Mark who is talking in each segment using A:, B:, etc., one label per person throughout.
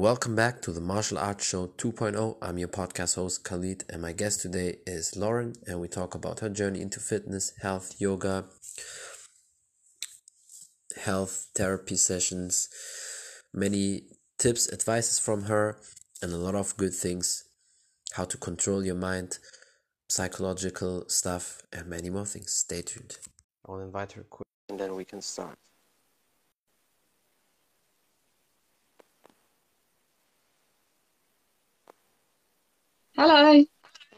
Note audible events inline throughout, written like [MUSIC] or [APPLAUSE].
A: Welcome back to the Martial Arts Show 2.0. I'm your podcast host Khalid, and my guest today is Lauren, and we talk about her journey into fitness, health, yoga, health therapy sessions, many tips, advices from her, and a lot of good things how to control your mind, psychological stuff, and many more things. Stay tuned. I'll invite her quick, and then we can start.
B: Hello.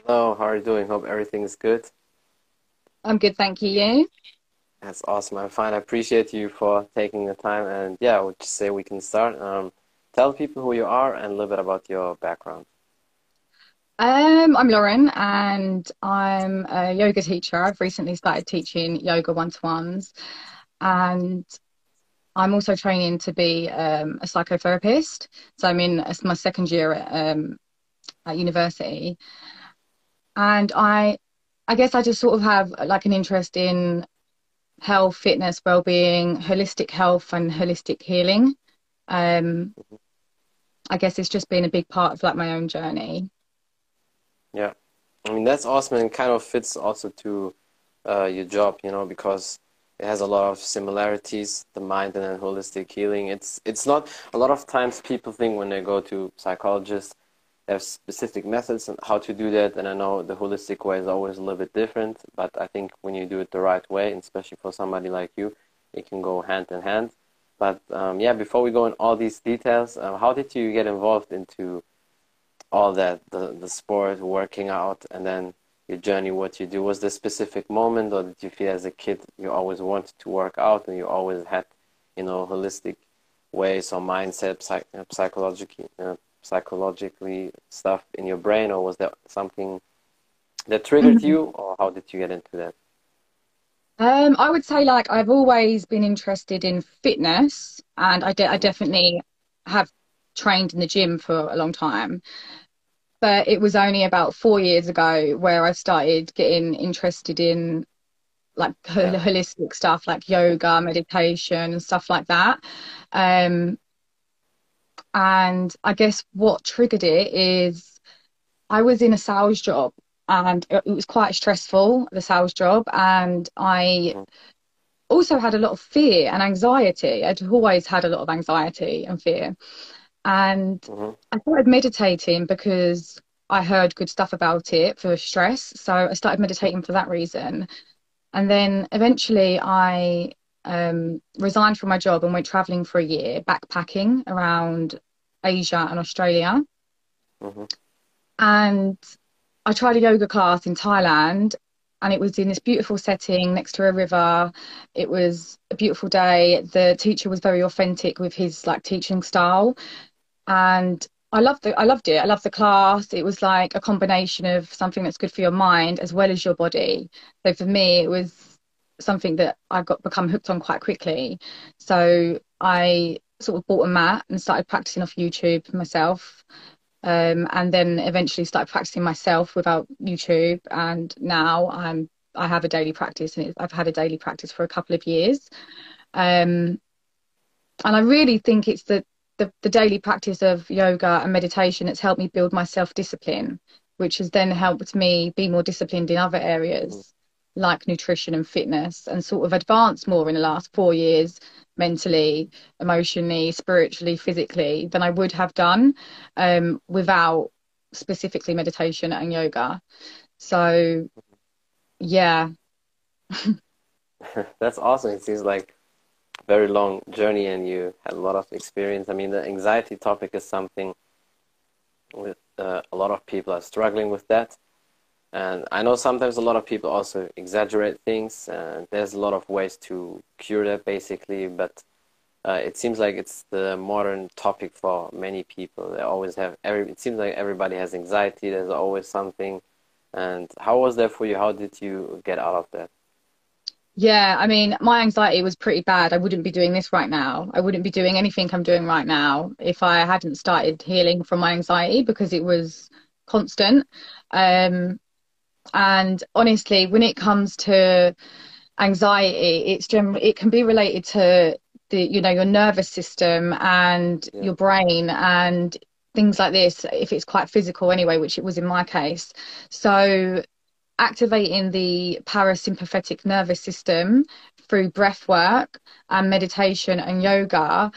A: Hello, how are you doing? Hope everything is good.
B: I'm good, thank you. You?
A: That's awesome. I'm fine. I appreciate you for taking the time. And yeah, I would just say we can start. Um, tell people who you are and a little bit about your background.
B: Um, I'm Lauren and I'm a yoga teacher. I've recently started teaching yoga one to ones. And I'm also training to be um, a psychotherapist. So I'm in my second year at um, at university. And I, I guess I just sort of have like an interest in health, fitness, well-being, holistic health, and holistic healing. Um, I guess it's just been a big part of like my own journey.
A: Yeah, I mean that's awesome and kind of fits also to uh, your job, you know, because it has a lot of similarities the mind and then holistic healing it's it's not a lot of times people think when they go to psychologists have specific methods on how to do that. And I know the holistic way is always a little bit different, but I think when you do it the right way, and especially for somebody like you, it can go hand in hand. But um, yeah, before we go in all these details, uh, how did you get involved into all that, the, the sport, working out, and then your journey, what you do? Was there a specific moment, or did you feel as a kid you always wanted to work out and you always had, you know, holistic ways or mindset, psych- psychologically, uh, psychologically stuff in your brain, or was there something that triggered mm-hmm. you, or how did you get into that?
B: Um, I would say like I've always been interested in fitness, and I, de- I definitely have trained in the gym for a long time. But it was only about four years ago where I started getting interested in like holistic stuff like yoga, meditation, and stuff like that. Um, and I guess what triggered it is I was in a sales job and it was quite stressful, the sales job. And I also had a lot of fear and anxiety. I'd always had a lot of anxiety and fear. And mm-hmm. I started meditating because I heard good stuff about it for stress. So I started meditating for that reason. And then eventually I um, resigned from my job and went traveling for a year, backpacking around Asia and Australia. Mm-hmm. And I tried a yoga class in Thailand and it was in this beautiful setting next to a river. It was a beautiful day. The teacher was very authentic with his like teaching style. And I loved it. I loved it. I loved the class. It was like a combination of something that's good for your mind as well as your body. So for me, it was something that I got become hooked on quite quickly. So I sort of bought a mat and started practicing off YouTube myself. Um, and then eventually started practicing myself without YouTube. And now I'm I have a daily practice, and I've had a daily practice for a couple of years. Um, and I really think it's the, the, the daily practice of yoga and meditation that's helped me build my self discipline, which has then helped me be more disciplined in other areas like nutrition and fitness and sort of advanced more in the last four years mentally emotionally spiritually physically than i would have done um, without specifically meditation and yoga. So yeah. [LAUGHS]
A: That's awesome. It seems like very long journey and you had a lot of experience. I mean the anxiety topic is something with uh, a lot of people are struggling with that and I know sometimes a lot of people also exaggerate things, and there's a lot of ways to cure that basically, but uh, it seems like it's the modern topic for many people. They always have every. It seems like everybody has anxiety. There's always something. And how was that for you? How did you get out of that?
B: Yeah, I mean, my anxiety was pretty bad. I wouldn't be doing this right now. I wouldn't be doing anything I'm doing right now if I hadn't started healing from my anxiety because it was constant. Um, and honestly, when it comes to anxiety, it's generally it can be related to the you know your nervous system and yeah. your brain and things like this if it's quite physical anyway which it was in my case so activating the parasympathetic nervous system through breath work and meditation and yoga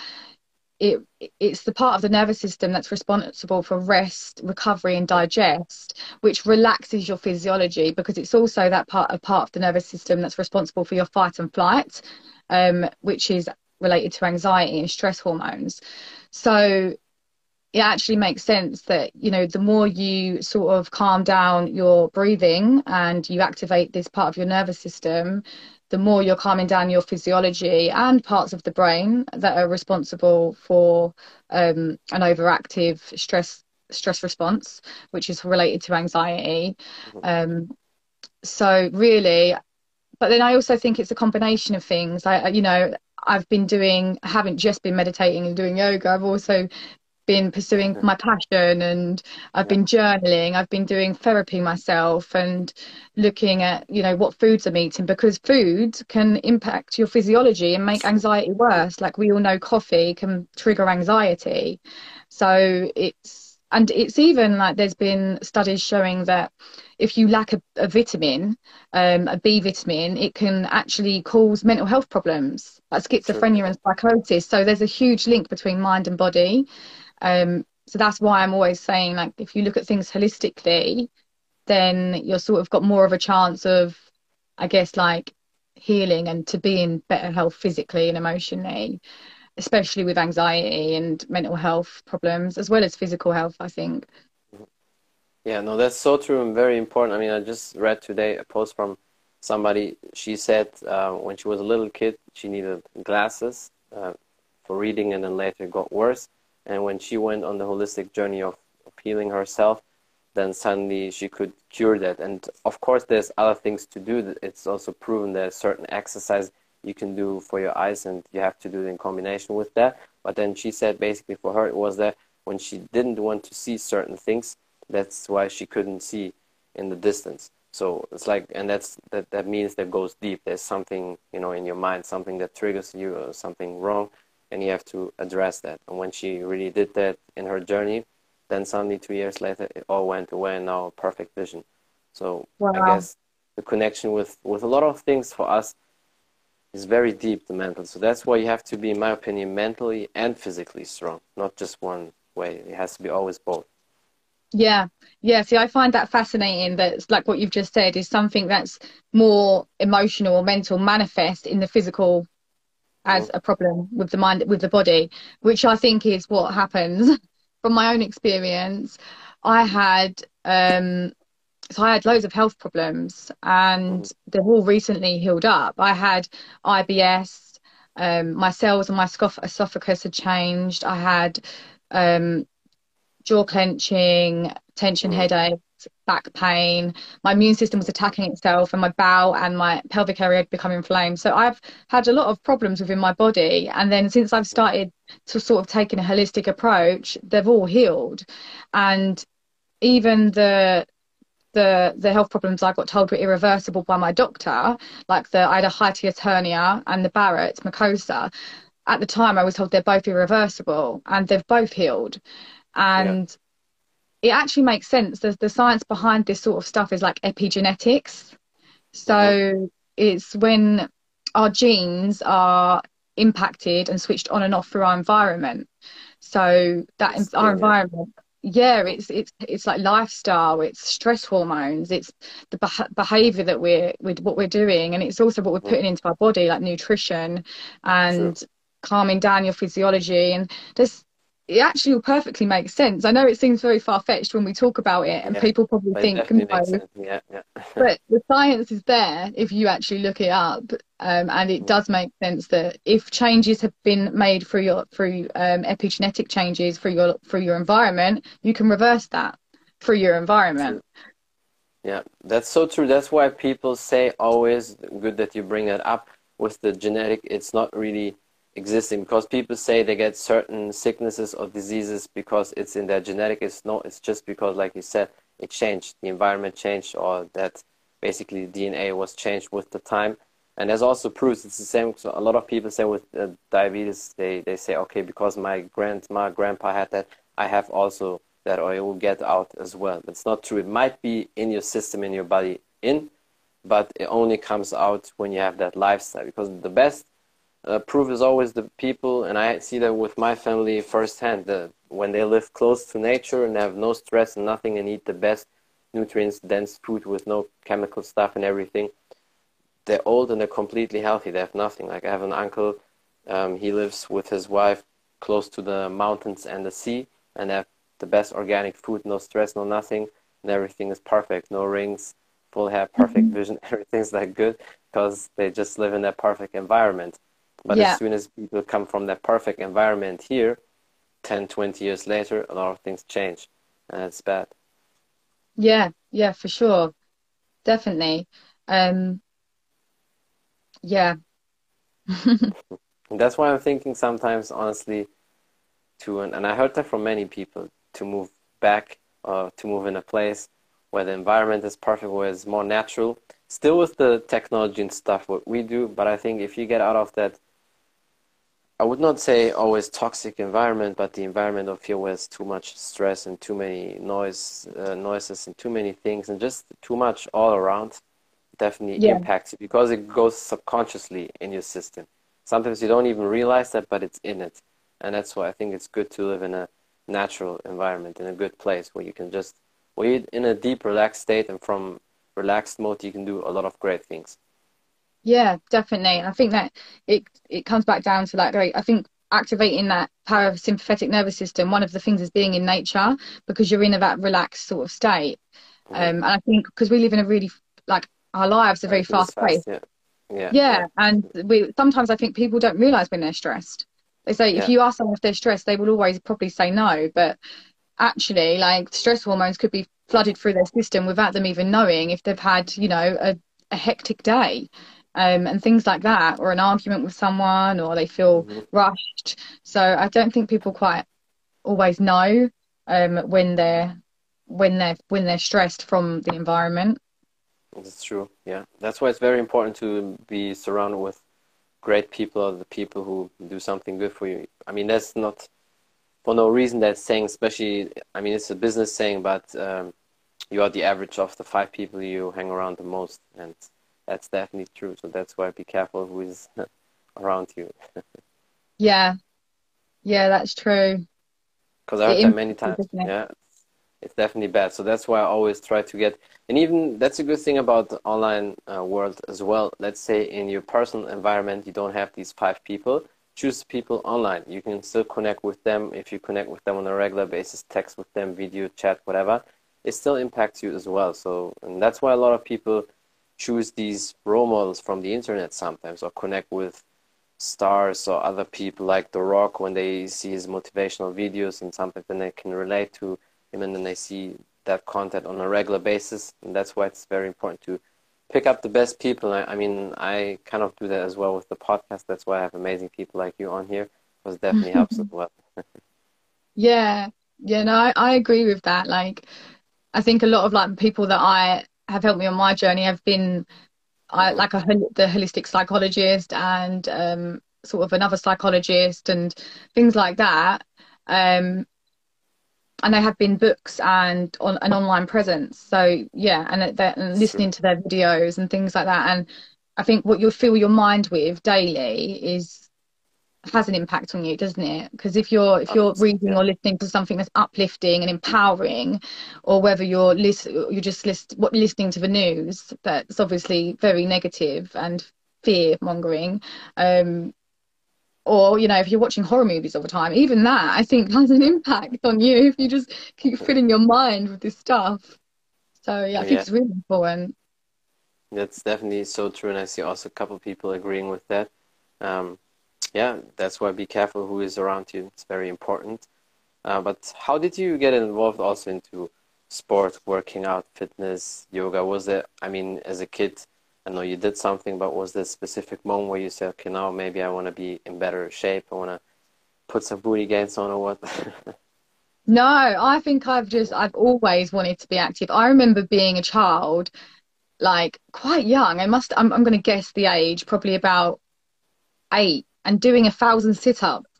B: it it's the part of the nervous system that's responsible for rest recovery and digest which relaxes your physiology because it's also that part a part of the nervous system that's responsible for your fight and flight um, which is related to anxiety and stress hormones. So it actually makes sense that you know the more you sort of calm down your breathing and you activate this part of your nervous system the more you're calming down your physiology and parts of the brain that are responsible for um, an overactive stress stress response which is related to anxiety mm-hmm. um, so really but then i also think it's a combination of things i you know I've been doing, I haven't just been meditating and doing yoga. I've also been pursuing my passion and I've been journaling, I've been doing therapy myself and looking at, you know, what foods I'm eating because food can impact your physiology and make anxiety worse. Like we all know coffee can trigger anxiety. So it's and it's even like there's been studies showing that if you lack a, a vitamin, um, a B vitamin, it can actually cause mental health problems like schizophrenia and psychosis. So there's a huge link between mind and body. Um, so that's why I'm always saying, like, if you look at things holistically, then you're sort of got more of a chance of, I guess, like healing and to be in better health physically and emotionally, especially with anxiety and mental health problems, as well as physical health, I think.
A: Yeah, no, that's so true and very important. I mean, I just read today a post from somebody. She said uh, when she was a little kid, she needed glasses uh, for reading, and then later got worse. And when she went on the holistic journey of, healing herself, then suddenly she could cure that. And of course, there's other things to do. It's also proven that certain exercise you can do for your eyes, and you have to do it in combination with that. But then she said basically for her it was that when she didn't want to see certain things, that's why she couldn't see in the distance. So it's like, and that's that. That means that goes deep. There's something you know in your mind, something that triggers you, or something wrong, and you have to address that. And when she really did that in her journey, then suddenly two years later it all went away and now perfect vision. So wow. I guess the connection with, with a lot of things for us is very deep, the mental. So that's why you have to be, in my opinion, mentally and physically strong, not just one way. It has to be always both.
B: Yeah, yeah. See, I find that fascinating. That like what you've just said is something that's more emotional or mental manifest in the physical as a problem with the mind with the body which i think is what happens. [LAUGHS] From my own experience i had um so i had loads of health problems and they've all recently healed up. I had ibs um, my cells and my esophagus had changed. I had um, jaw clenching tension headache back pain. My immune system was attacking itself, and my bowel and my pelvic area had become inflamed. So I've had a lot of problems within my body. And then since I've started to sort of taking a holistic approach, they've all healed. And even the the the health problems I got told were irreversible by my doctor, like the I had a hiatus hernia and the Barrett's mucosa. At the time, I was told they're both irreversible, and they've both healed. And yeah it actually makes sense. The, the science behind this sort of stuff is like epigenetics. So it's when our genes are impacted and switched on and off through our environment. So that it's, our environment, yeah, it's it's it's like lifestyle, it's stress hormones, it's the behavior that we're with what we're doing, and it's also what we're mm-hmm. putting into our body, like nutrition and calming down your physiology. And there's it actually will perfectly makes sense. I know it seems very far fetched when we talk about it, and yeah, people probably think, no.
A: yeah, yeah. [LAUGHS]
B: but the science is there if you actually look it up, um, and it does make sense that if changes have been made through your through um, epigenetic changes through your through your environment, you can reverse that through your environment.
A: Yeah, that's so true. That's why people say always good that you bring it up with the genetic. It's not really existing because people say they get certain sicknesses or diseases because it's in their genetic it's not it's just because like you said it changed the environment changed or that basically dna was changed with the time And there's also proofs. It's the same. So a lot of people say with uh, diabetes, they, they say, okay, because my grandma, grandpa had that, I have also that, or it will get out as well. It's not true. It might be in your system, in your body, in, but it only comes out when you have that lifestyle. Because the best uh, proof is always the people, and I see that with my family firsthand. The, when they live close to nature and have no stress and nothing, and eat the best nutrients dense food with no chemical stuff and everything they're old and they're completely healthy. They have nothing. Like I have an uncle, um, he lives with his wife close to the mountains and the sea, and they have the best organic food, no stress, no nothing, and everything is perfect. No rings, full hair, perfect mm-hmm. vision, [LAUGHS] everything's like good because they just live in that perfect environment. But yeah. as soon as people come from that perfect environment here, 10, 20 years later, a lot of things change, and it's bad.
B: Yeah, yeah, for sure, definitely. Um, yeah. [LAUGHS]
A: That's why I'm thinking sometimes, honestly, to and, and I heard that from many people to move back, uh, to move in a place where the environment is perfect, where it's more natural. Still with the technology and stuff, what we do, but I think if you get out of that, I would not say always toxic environment, but the environment of here where it's too much stress and too many noise, uh, noises and too many things and just too much all around definitely yeah. impacts you because it goes subconsciously in your system. Sometimes you don't even realize that, but it's in it. And that's why I think it's good to live in a natural environment, in a good place where you can just, where you're in a deep, relaxed state, and from relaxed mode, you can do a lot of great things.
B: Yeah, definitely. And I think that it it comes back down to like, I think activating that parasympathetic nervous system, one of the things is being in nature because you're in a that relaxed sort of state. Mm-hmm. Um, and I think because we live in a really like our lives are very fast paced. Yeah. Yeah. yeah. And we sometimes I think people don't realise when they're stressed. They say yeah. if you ask someone if they're stressed, they will always probably say no. But actually, like stress hormones could be flooded through their system without them even knowing if they've had, you know, a, a hectic day. Um, and things like that, or an argument with someone, or they feel mm-hmm. rushed. So I don't think people quite always know um, when they're when they're when they're stressed from the environment.
A: That's true. Yeah, that's why it's very important to be surrounded with great people or the people who do something good for you. I mean, that's not for no reason. That saying, especially, I mean, it's a business saying, but um, you are the average of the five people you hang around the most, and that's definitely true. So that's why be careful who is [LAUGHS] around you. [LAUGHS]
B: yeah, yeah, that's true.
A: Because I heard that many times. Yeah, it's definitely bad. So that's why I always try to get, and even that's a good thing about the online uh, world as well. Let's say in your personal environment, you don't have these five people. Choose people online. You can still connect with them if you connect with them on a regular basis, text with them, video, chat, whatever. It still impacts you as well. So, and that's why a lot of people choose these role models from the internet sometimes, or connect with stars or other people like The Rock when they see his motivational videos and something then they can relate to him and then they see that content on a regular basis. And that's why it's very important to pick up the best people. I, I, mean, I kind of do that as well with the podcast. That's why I have amazing people like you on here, because it definitely [LAUGHS] helps as well.
B: yeah, yeah, no, I, I agree with that. Like, I think a lot of like people that I have helped me on my journey have been I, like a the holistic psychologist and um, sort of another psychologist and things like that. Um, and they have been books and on an online presence. So yeah, and, and listening to their videos and things like that. And I think what you fill your mind with daily is has an impact on you, doesn't it? Because if you're if you're reading or listening to something that's uplifting and empowering, or whether you're list, you're just list, what listening to the news that's obviously very negative and fear mongering, um, or you know if you're watching horror movies all the time even that i think [LAUGHS] has an impact on you if you just keep filling your mind with this stuff. So yeah i think yeah. it's really important.
A: That's definitely so true and i see also a couple of people agreeing with that. Um, yeah that's why be careful who is around you it's very important uh, but how did you get involved also into sport working out fitness yoga was it i mean as a kid I know you did something, but was there a specific moment where you said, okay, now maybe I want to be in better shape? I want to put some booty gains on or what? [LAUGHS]
B: no, I think I've just, I've always wanted to be active. I remember being a child like quite young. I must. I'm. I'm going to guess the age, probably about eight, and doing a thousand sit-ups. [LAUGHS]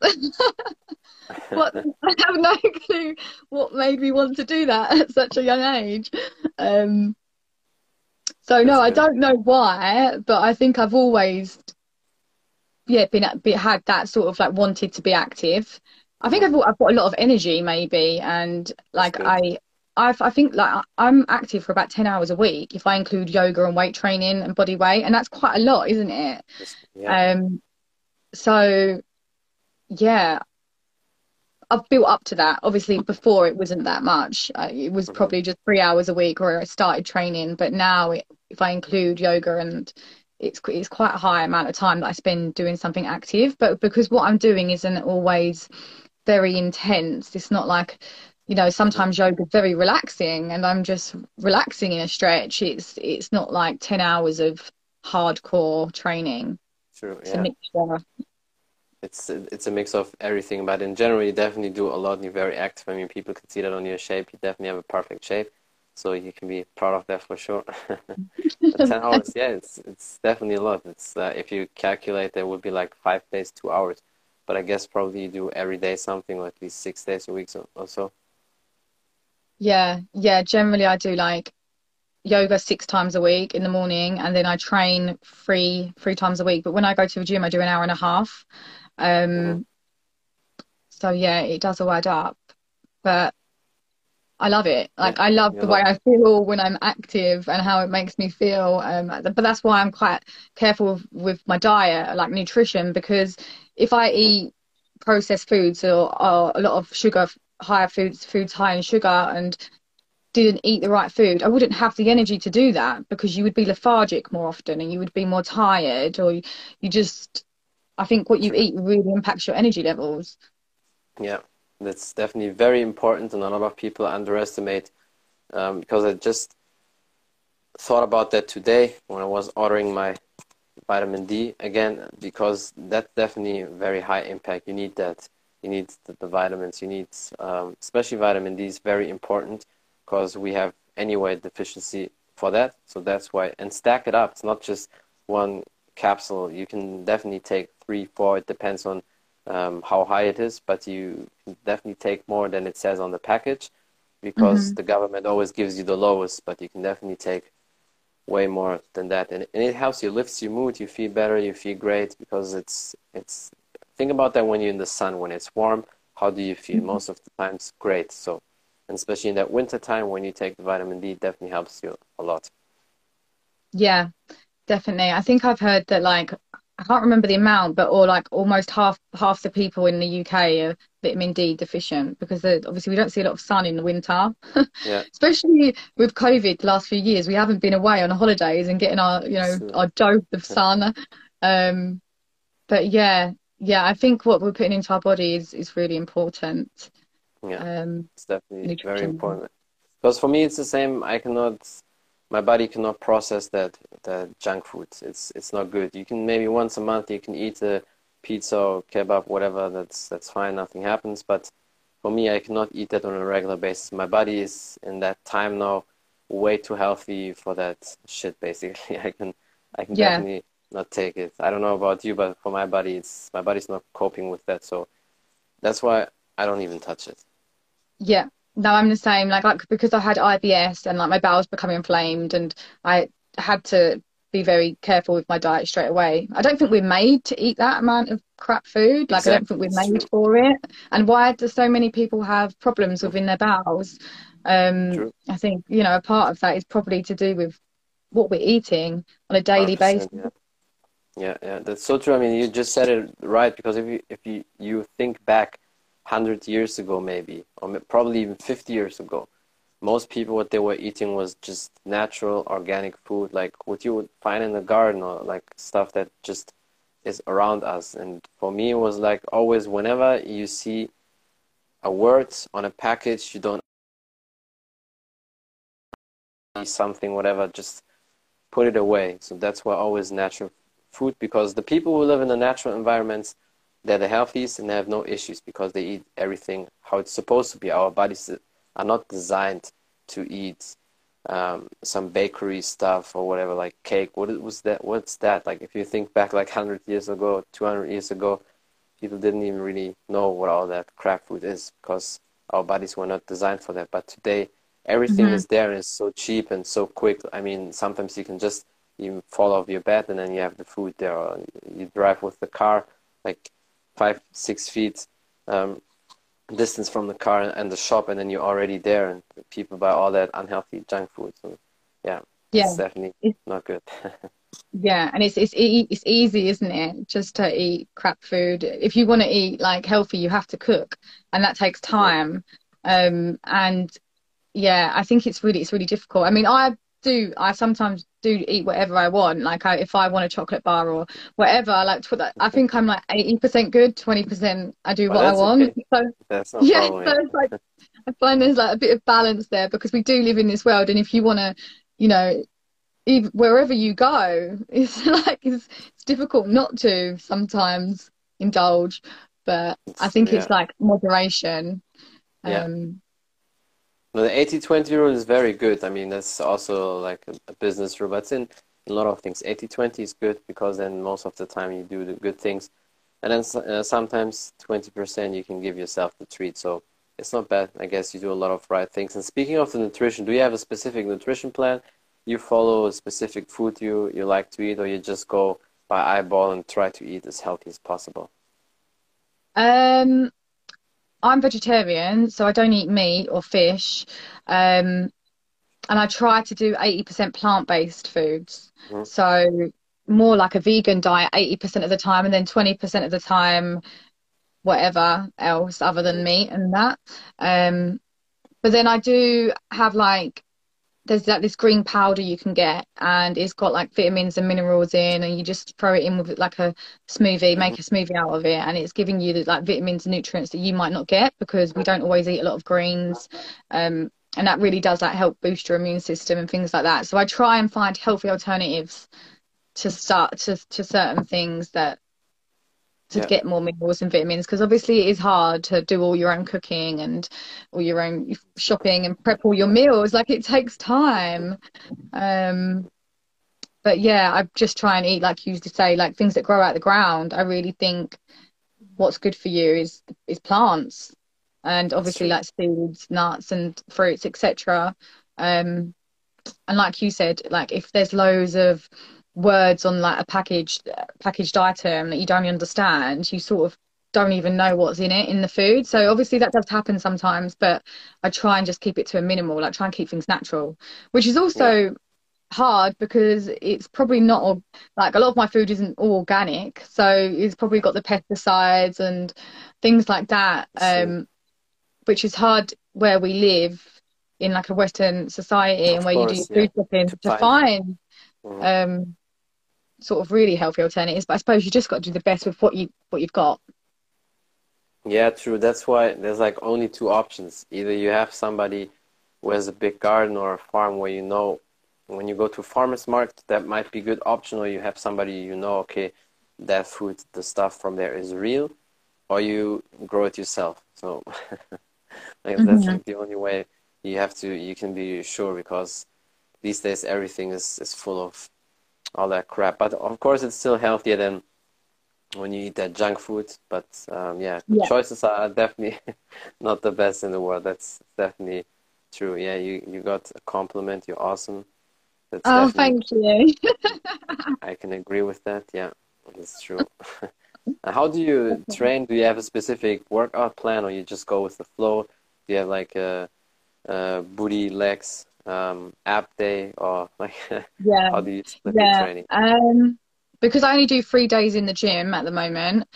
B: what? [LAUGHS] I have no clue what made me want to do that at such a young age. Um, so no, I don't know why, but I think I've always, yeah, been, been had that sort of like wanted to be active. I think I've I've got a lot of energy maybe, and like I I've, I think like I'm active for about 10 hours a week if I include yoga and weight training and body weight and that's quite a lot isn't it yeah. um so yeah I've built up to that. Obviously before it wasn't that much. Uh, it was mm-hmm. probably just three hours a week where I started training but now it, if I include yoga and it's it's quite a high amount of time that I spend doing something active. But because what I'm doing isn't always very intense it's not like you know sometimes yoga is very relaxing and i'm just relaxing in a stretch. It's it's not like 10 hours of hardcore training.
A: True it's a mixture it's it's a mix of everything but in general you definitely do a lot and you're very active i mean people can see that on your shape you definitely have a perfect shape so you can be proud of that for sure [LAUGHS] 10 [LAUGHS] hours yeah it's it's definitely a lot it's uh, if you calculate there would be like five days two hours but i guess probably you do every day something or at least six days a week or so
B: yeah, yeah. Generally, I do like yoga six times a week in the morning, and then I train three three times a week. But when I go to the gym, I do an hour and a half. Um, mm-hmm. So yeah, it does all add up. But I love it. Like I love the way I feel when I'm active and how it makes me feel. Um, but that's why I'm quite careful with my diet, like nutrition, because if I eat processed foods or, or a lot of sugar higher foods, foods high in sugar, and didn't eat the right food, I wouldn't have the energy to do that because you would be lethargic more often and you would be more tired, or you, you just. I think what you eat really impacts your energy levels.
A: Yeah, that's definitely very important, and a lot of people underestimate um, because I just thought about that today when I was ordering my vitamin D again because that's definitely very high impact. You need that you need the, the vitamins, you need, um, especially vitamin D is very important because we have anyway deficiency for that. So that's why, and stack it up. It's not just one capsule. You can definitely take three, four. It depends on um, how high it is, but you can definitely take more than it says on the package because mm-hmm. the government always gives you the lowest, but you can definitely take way more than that. And, and it helps you, lifts your mood, you feel better, you feel great because it's, it's think about that when you're in the sun when it's warm how do you feel mm-hmm. most of the times great so and especially in that winter time when you take the vitamin d definitely helps you a lot
B: yeah definitely i think i've heard that like i can't remember the amount but or like almost half half the people in the uk are vitamin d deficient because obviously we don't see a lot of sun in the winter [LAUGHS] yeah. especially with covid the last few years we haven't been away on holidays and getting our you know our dose of sun um but yeah yeah, I think what we're putting into our body is, is really important.
A: Yeah, um, it's definitely nutrition. very important. Because for me, it's the same. I cannot, my body cannot process that the junk food. It's it's not good. You can maybe once a month you can eat a pizza or kebab, whatever. That's that's fine. Nothing happens. But for me, I cannot eat that on a regular basis. My body is in that time now way too healthy for that shit. Basically, [LAUGHS] I can I can yeah. definitely not take it. I don't know about you, but for my body, it's my body's not coping with that. So that's why I don't even touch it.
B: Yeah, no, I'm the same. Like, like because I had IBS and like my bowels become inflamed, and I had to be very careful with my diet straight away. I don't think we're made to eat that amount of crap food. Like, exactly. I don't think we're made for it. And why do so many people have problems within their bowels? Um, True. I think you know a part of that is probably to do with what we're eating on a daily basis. Yeah.
A: Yeah, yeah, that's so true. I mean, you just said it right because if you if you you think back, hundred years ago maybe, or probably even fifty years ago, most people what they were eating was just natural, organic food, like what you would find in the garden or like stuff that just is around us. And for me, it was like always whenever you see a word on a package, you don't something whatever, just put it away. So that's why always natural food because the people who live in the natural environments, they're the healthiest and they have no issues because they eat everything how it's supposed to be. Our bodies are not designed to eat um, some bakery stuff or whatever, like cake. What was that? What's that? Like if you think back like 100 years ago, 200 years ago, people didn't even really know what all that crap food is because our bodies were not designed for that. But today, everything mm-hmm. is there and it's so cheap and so quick. I mean, sometimes you can just you fall off your bed and then you have the food there. Or you drive with the car like five, six feet um, distance from the car and the shop, and then you're already there, and people buy all that unhealthy junk food. So, yeah, yeah, it's definitely it's, not good. [LAUGHS]
B: yeah, and it's it's it's easy, isn't it? Just to eat crap food. If you want to eat like healthy, you have to cook, and that takes time. Um, and yeah, I think it's really it's really difficult. I mean, I do I sometimes do eat whatever I want. Like I, if I want a chocolate bar or whatever, like I think I'm like eighty percent good, twenty percent I do well, what I want.
A: Okay. [LAUGHS] So [LAUGHS]
B: yeah, so it's like I find there's like a bit of balance there because we do live in this world, and if you want to, you know, even wherever you go, [LAUGHS] it's like it's, it's difficult not to sometimes indulge. But I think yeah. it's like moderation.
A: Yeah. Um, no, the 80-20 rule is very good. I mean, that's also like a, a business rule, but it's in a lot of things. 80-20 is good because then most of the time you do the good things. And then uh, sometimes 20% you can give yourself the treat. So it's not bad. I guess you do a lot of right things. And speaking of the nutrition, do you have a specific nutrition plan? You follow a specific food you, you like to eat or you just go by eyeball and try to eat as healthy as possible?
B: Um, I'm vegetarian, so I don't eat meat or fish. Um, and I try to do 80% plant based foods. Mm-hmm. So more like a vegan diet 80% of the time, and then 20% of the time, whatever else other than meat and that. Um, but then I do have like there's like this green powder you can get and it's got like vitamins and minerals in and you just throw it in with like a smoothie make a smoothie out of it and it's giving you the like vitamins and nutrients that you might not get because we don't always eat a lot of greens um, and that really does like help boost your immune system and things like that. So i try and find healthy alternatives to start to, to certain things that to yeah. get more minerals and vitamins because obviously it is hard to do all your own cooking and all your own shopping and prep all your meals. Like it takes time. Um but yeah i just try and eat like you used to say like things that grow out the ground. I really think what's good for you is is plants and obviously like seeds nuts and fruits etc um and like you said like if there's loads of words on like a packaged packaged item that you don't understand, you sort of don't even know what's in it in the food. So obviously that does happen sometimes, but I try and just keep it to a minimal, like try and keep things natural, which is also yeah. hard because it's probably not like a lot of my food isn't all organic, so it's probably got the pesticides and things like that, um, which is hard where we live in like a Western society of and where course, you do food yeah. shopping to, to find, find mm-hmm. um, sort of really healthy alternatives. But I suppose you just got to do the best with what you what you've got.
A: Yeah, true. That's why there's like only two options. Either you have somebody who has a big garden or a farm where you know when you go to farmers market that might be a good option, or you have somebody you know, okay, that food, the stuff from there is real, or you grow it yourself. So [LAUGHS] like mm-hmm. that's like the only way you have to you can be sure because these days everything is, is full of all that crap. But of course, it's still healthier than when you eat that junk food. But um, yeah, yeah, choices are [LAUGHS] definitely not the best in the world. That's definitely true. Yeah, you you got a compliment. You're awesome.
B: That's oh, thank you. [LAUGHS]
A: I can agree with that. Yeah, that's true. [LAUGHS] How do you train? Do you have a specific workout plan, or you just go with the flow? Do you have like a, a booty legs um, ab day or [LAUGHS] like yeah how do you yeah. training
B: um because i only do three days in the gym at the moment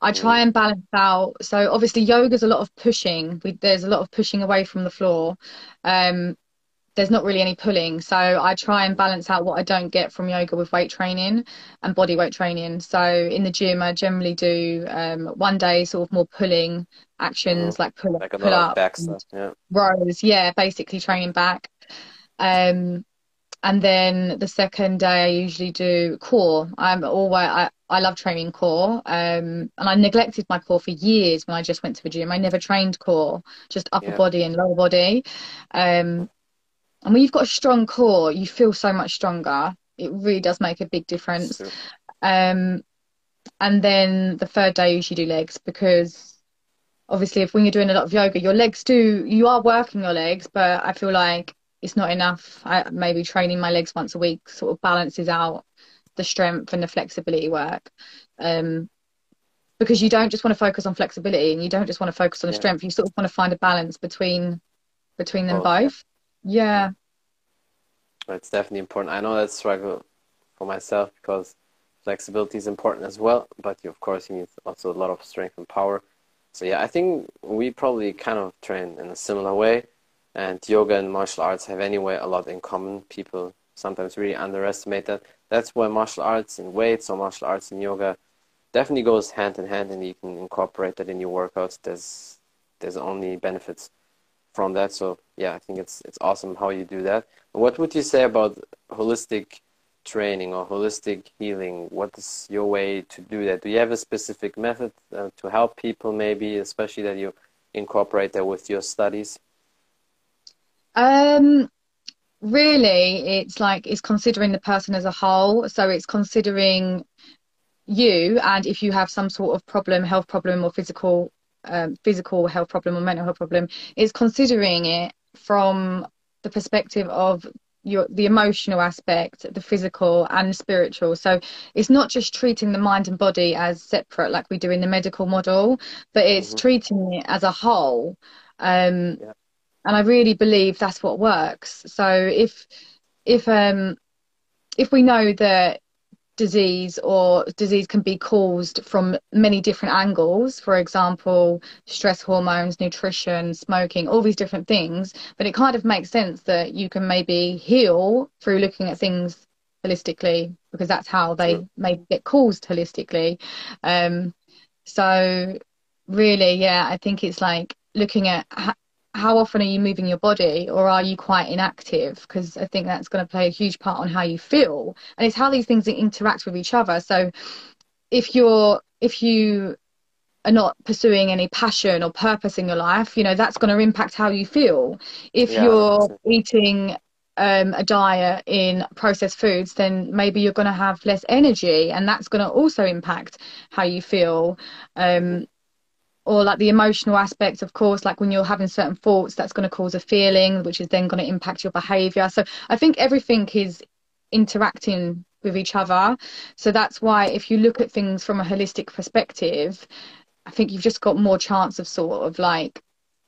B: i try mm. and balance out so obviously yoga's a lot of pushing we, there's a lot of pushing away from the floor um there's not really any pulling so i try and balance out what i don't get from yoga with weight training and body weight training so in the gym i generally do um, one day sort of more pulling actions mm. like pull, like pull up back stuff, yeah. rows yeah basically training back um, and then the second day I usually do core. I'm always I, I love training core. Um, and I neglected my core for years when I just went to the gym. I never trained core, just upper yeah. body and lower body. Um, and when you've got a strong core, you feel so much stronger. It really does make a big difference. Um, and then the third day, you usually do legs because obviously, if when you're doing a lot of yoga, your legs do, you are working your legs, but I feel like it's not enough. I, maybe training my legs once a week sort of balances out the strength and the flexibility work. Um, because you don't just want to focus on flexibility and you don't just want to focus on the yeah. strength. You sort of want to find a balance between between them both. both. Yeah.
A: It's definitely important. I know that struggle for myself because flexibility is important as well, but you, of course you need also a lot of strength and power. So yeah, I think we probably kind of train in a similar way, and yoga and martial arts have anyway a lot in common. People sometimes really underestimate that. That's why martial arts and weights or martial arts and yoga definitely goes hand in hand, and you can incorporate that in your workouts. There's there's only benefits from that. So yeah, I think it's it's awesome how you do that. What would you say about holistic training or holistic healing? What is your way to do that? Do you have a specific method uh, to help people, maybe, especially that you incorporate that with your studies?
B: Um, really, it's like it's considering the person as a whole. So it's considering you and if you have some sort of problem, health problem or physical um, physical health problem or mental health problem, is considering it from the perspective of your the emotional aspect, the physical and the spiritual. So it's not just treating the mind and body as separate like we do in the medical model, but it's mm-hmm. treating it as a whole. Um, yeah. And I really believe that's what works. So if if um if we know that disease or disease can be caused from many different angles for example stress hormones nutrition smoking all these different things but it kind of makes sense that you can maybe heal through looking at things holistically because that's how they sure. may get caused holistically um, so really yeah i think it's like looking at how often are you moving your body or are you quite inactive? Because i think that's going to play a huge part on how you feel and it's how these things interact with each other. So if you're if you are not pursuing any passion or purpose in your life you know that's going to impact how you feel. If yeah, you're eating um, a diet in processed foods, then maybe you're going to have less energy, and that's going to also impact how you feel. Um, or like the emotional aspect of course like when you're having certain thoughts that's going to cause a feeling which is then going to impact your behavior. So i think everything is interacting with each other. So that's why if you look at things from a holistic perspective i think you've just got more chance of sort of like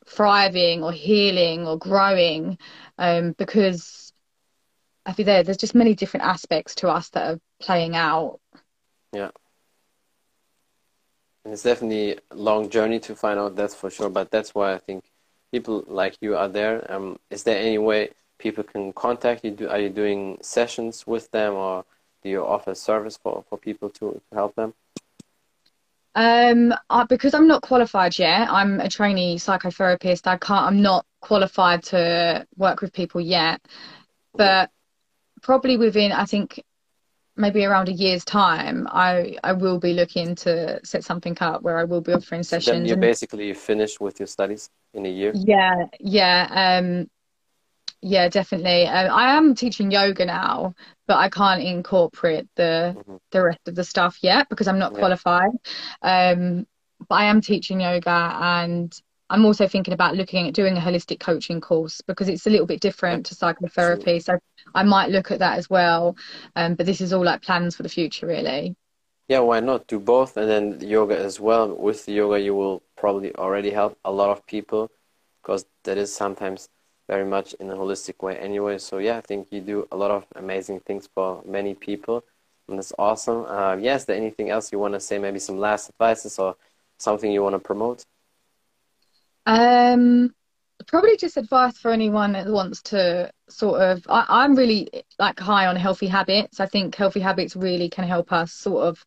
B: thriving or healing or growing um, because i think there there's just many different aspects to us that are playing out.
A: Yeah and it's definitely a long journey to find out, that's for sure. But that's why I think people like you are there. Um, is there any way people can contact you? Do, are you doing sessions with them or do you offer service for, for people to, to help them?
B: Um, I, because I'm not qualified yet, I'm a trainee psychotherapist. I can't, I'm not qualified to work with people yet, but probably within, I think maybe around a year's time, I I will be looking to set something up where I will be offering sessions.
A: Then you're basically finished with your studies in a year.
B: Yeah, yeah, um, yeah, definitely. Uh, I am teaching yoga now, but I can't incorporate the mm-hmm. the rest of the stuff yet because I'm not yeah. qualified. Um, but I am teaching yoga and I'm also thinking about looking at doing a holistic coaching course because it's a little bit different to psychotherapy. So I might look at that as well. Um, but this is all like plans for the future, really.
A: Yeah, why not do both and then yoga as well? With the yoga, you will probably already help a lot of people because that is sometimes very much in a holistic way anyway. So yeah, I think you do a lot of amazing things for many people, and that's awesome. Uh, yeah, is there anything else you want to say? Maybe some last advices or something you want to promote?
B: Um, probably just advice for anyone that wants to sort of. I, am really like high on healthy habits. I think healthy habits really can help us sort of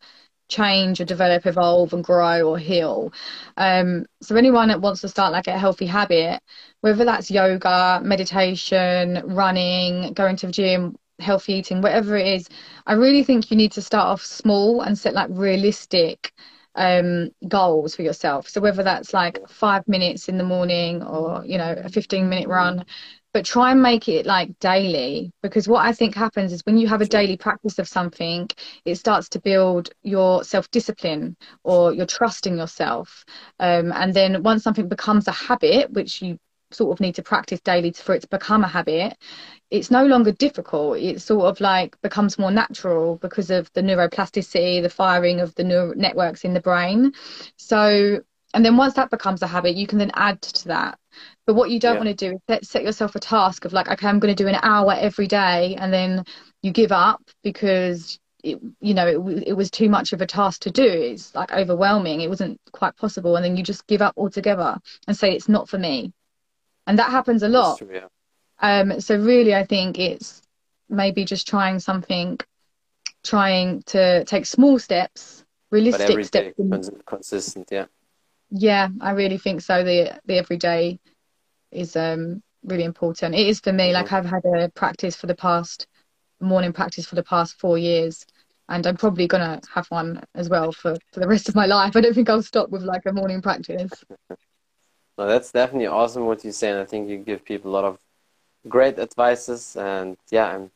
B: change or develop, evolve, and grow or heal. Um, so anyone that wants to start like a healthy habit, whether that's yoga, meditation, running, going to the gym, healthy eating, whatever it is, I really think you need to start off small and set like realistic um, goals for yourself. So whether that's like five minutes in the morning or you know a 15 minute run, but try and make it like daily because what I think happens is when you have a daily practice of something, it starts to build your self discipline or your trust in yourself. Um, and then once something becomes a habit, which you sort of need to practice daily for it to become a habit, it's no longer difficult. It sort of like becomes more natural because of the neuroplasticity, the firing of the neural networks in the brain. So, and then once that becomes a habit, you can then add to that. But what you don't yeah. want to do is set, set yourself a task of like, okay, I'm going to do an hour every day, and then you give up because it, you know it, it was too much of a task to do. It's like overwhelming. It wasn't quite possible, and then you just give up altogether and say it's not for me. And that happens a lot. True, yeah. Um, so really, I think it's maybe just trying something, trying to take small steps, realistic steps.
A: consistent, yeah.
B: Yeah, I really think so. The the everyday is um really important. It is for me. Mm-hmm. Like I've had a practice for the past morning practice for the past four years, and I'm probably gonna have one as well for for the rest of my life. I don't think I'll stop with like a morning practice. [LAUGHS]
A: no, that's definitely awesome what you say, and I think you give people a lot of great advices. And yeah, I'm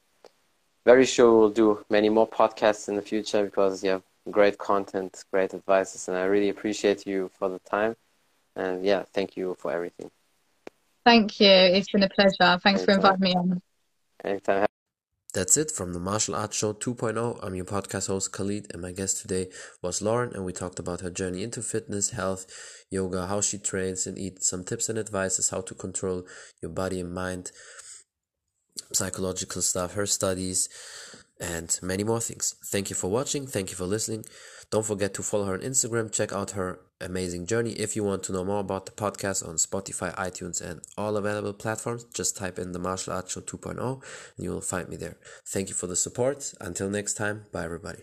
A: very sure we'll do many more podcasts in the future because you have great content, great advices, and I really appreciate you for the time. And yeah, thank you for everything.
B: Thank you. It's been a pleasure. Thanks Anytime. for inviting me on.
A: Anytime.
C: That's it from the Martial Arts Show 2.0. I'm your podcast host Khalid, and my guest today was Lauren, and we talked about her journey into fitness, health, yoga, how she trains and eats, some tips and advices, how to control your body and mind, psychological stuff, her studies, and many more things. Thank you for watching. Thank you for listening. Don't forget to follow her on Instagram. Check out her amazing journey. If you want to know more about the podcast on Spotify, iTunes, and all available platforms, just type in the Martial Arts Show 2.0 and you will find me there. Thank you for the support. Until next time, bye everybody.